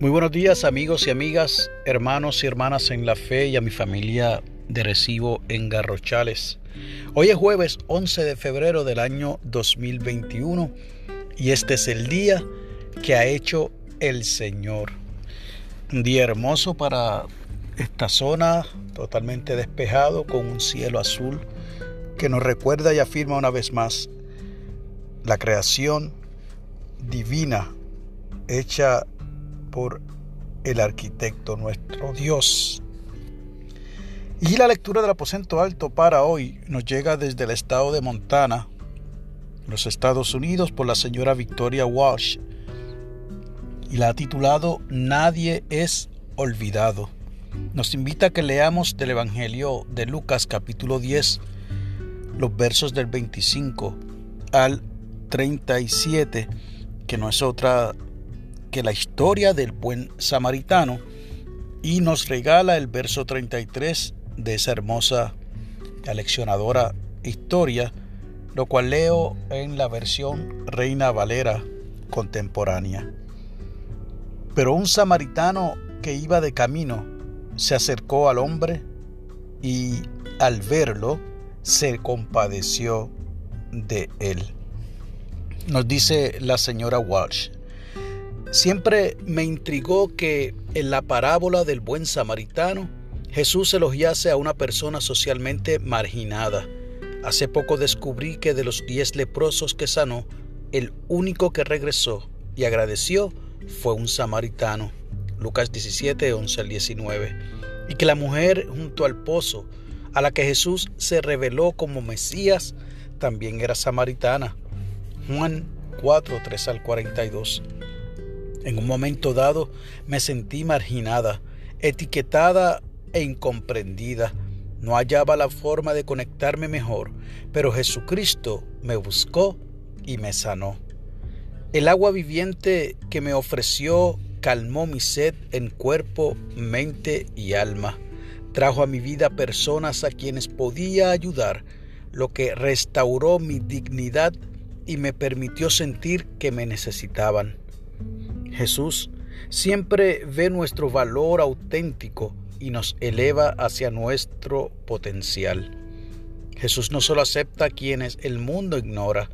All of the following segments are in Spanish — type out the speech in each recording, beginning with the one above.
Muy buenos días amigos y amigas, hermanos y hermanas en la fe y a mi familia de recibo en Garrochales. Hoy es jueves 11 de febrero del año 2021 y este es el día que ha hecho el Señor. Un día hermoso para esta zona, totalmente despejado con un cielo azul que nos recuerda y afirma una vez más la creación divina hecha por el arquitecto nuestro Dios. Y la lectura del aposento alto para hoy nos llega desde el estado de Montana, los Estados Unidos, por la señora Victoria Walsh. Y la ha titulado Nadie es olvidado. Nos invita a que leamos del Evangelio de Lucas capítulo 10, los versos del 25 al 37, que no es otra que la historia del buen samaritano y nos regala el verso 33 de esa hermosa aleccionadora historia, lo cual leo en la versión Reina Valera contemporánea. Pero un samaritano que iba de camino se acercó al hombre y al verlo se compadeció de él. Nos dice la señora Walsh. Siempre me intrigó que en la parábola del buen samaritano Jesús elogiase a una persona socialmente marginada. Hace poco descubrí que de los diez leprosos que sanó, el único que regresó y agradeció fue un samaritano. Lucas 17, 11 al 19. Y que la mujer junto al pozo, a la que Jesús se reveló como Mesías, también era samaritana. Juan 4, 3 al 42. En un momento dado me sentí marginada, etiquetada e incomprendida. No hallaba la forma de conectarme mejor, pero Jesucristo me buscó y me sanó. El agua viviente que me ofreció calmó mi sed en cuerpo, mente y alma. Trajo a mi vida personas a quienes podía ayudar, lo que restauró mi dignidad y me permitió sentir que me necesitaban. Jesús siempre ve nuestro valor auténtico y nos eleva hacia nuestro potencial. Jesús no solo acepta a quienes el mundo ignora,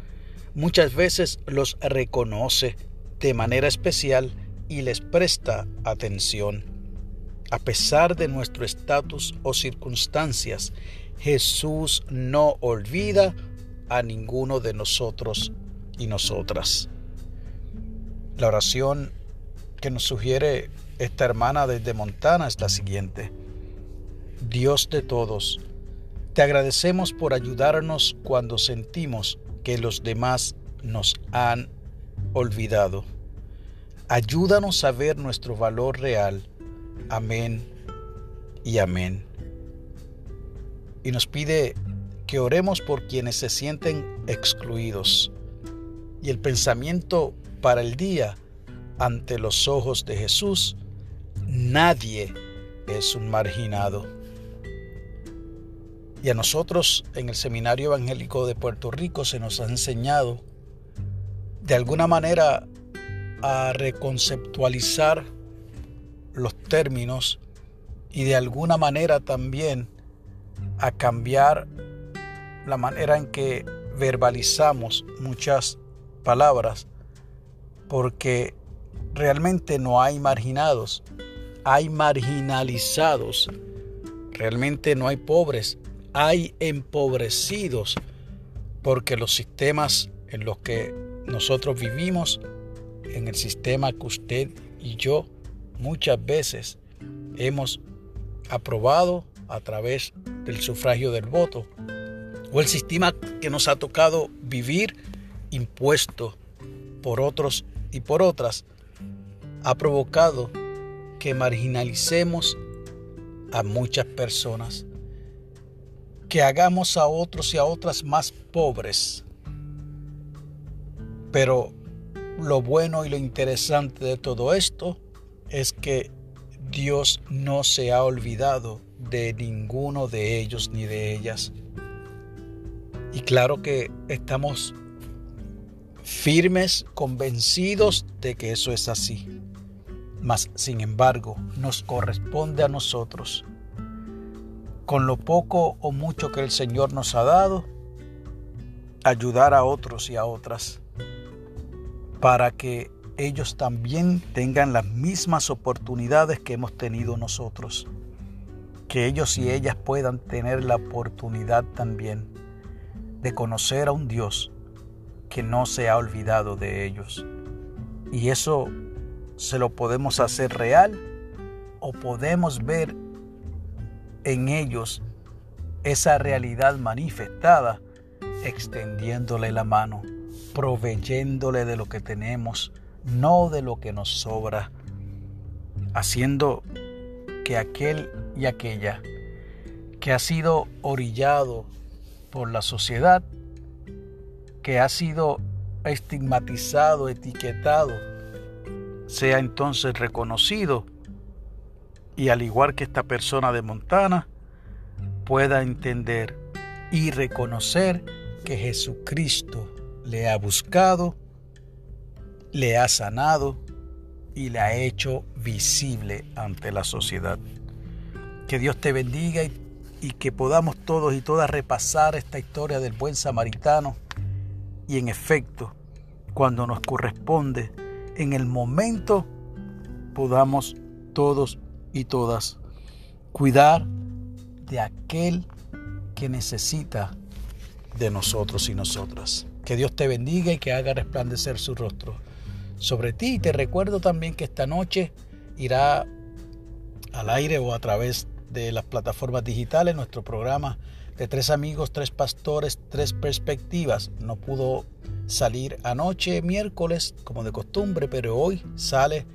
muchas veces los reconoce de manera especial y les presta atención. A pesar de nuestro estatus o circunstancias, Jesús no olvida a ninguno de nosotros y nosotras. La oración que nos sugiere esta hermana desde Montana es la siguiente. Dios de todos, te agradecemos por ayudarnos cuando sentimos que los demás nos han olvidado. Ayúdanos a ver nuestro valor real. Amén y amén. Y nos pide que oremos por quienes se sienten excluidos. Y el pensamiento para el día ante los ojos de Jesús, nadie es un marginado. Y a nosotros en el Seminario Evangélico de Puerto Rico se nos ha enseñado de alguna manera a reconceptualizar los términos y de alguna manera también a cambiar la manera en que verbalizamos muchas palabras porque realmente no hay marginados, hay marginalizados, realmente no hay pobres, hay empobrecidos, porque los sistemas en los que nosotros vivimos, en el sistema que usted y yo muchas veces hemos aprobado a través del sufragio del voto, o el sistema que nos ha tocado vivir impuesto por otros y por otras ha provocado que marginalicemos a muchas personas, que hagamos a otros y a otras más pobres. Pero lo bueno y lo interesante de todo esto es que Dios no se ha olvidado de ninguno de ellos ni de ellas. Y claro que estamos firmes, convencidos de que eso es así. Mas, sin embargo, nos corresponde a nosotros, con lo poco o mucho que el Señor nos ha dado, ayudar a otros y a otras para que ellos también tengan las mismas oportunidades que hemos tenido nosotros. Que ellos y ellas puedan tener la oportunidad también de conocer a un Dios que no se ha olvidado de ellos. Y eso se lo podemos hacer real o podemos ver en ellos esa realidad manifestada extendiéndole la mano, proveyéndole de lo que tenemos, no de lo que nos sobra, haciendo que aquel y aquella que ha sido orillado por la sociedad, que ha sido estigmatizado, etiquetado, sea entonces reconocido y al igual que esta persona de Montana, pueda entender y reconocer que Jesucristo le ha buscado, le ha sanado y le ha hecho visible ante la sociedad. Que Dios te bendiga y, y, que podamos todos y todas repasar esta historia del buen samaritano y en efecto, cuando nos corresponde, en el momento podamos todos y todas cuidar de aquel que necesita de nosotros y nosotras. Que Dios te bendiga y que haga resplandecer su rostro sobre ti. Y te recuerdo también que esta noche irá al aire o a través de las plataformas digitales nuestro programa de tres amigos, tres pastores, tres perspectivas. No pudo salir anoche, miércoles, como de costumbre, pero hoy sale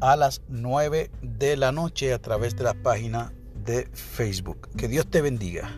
a las 9 de la noche a través de la página de Facebook. Que Dios te bendiga.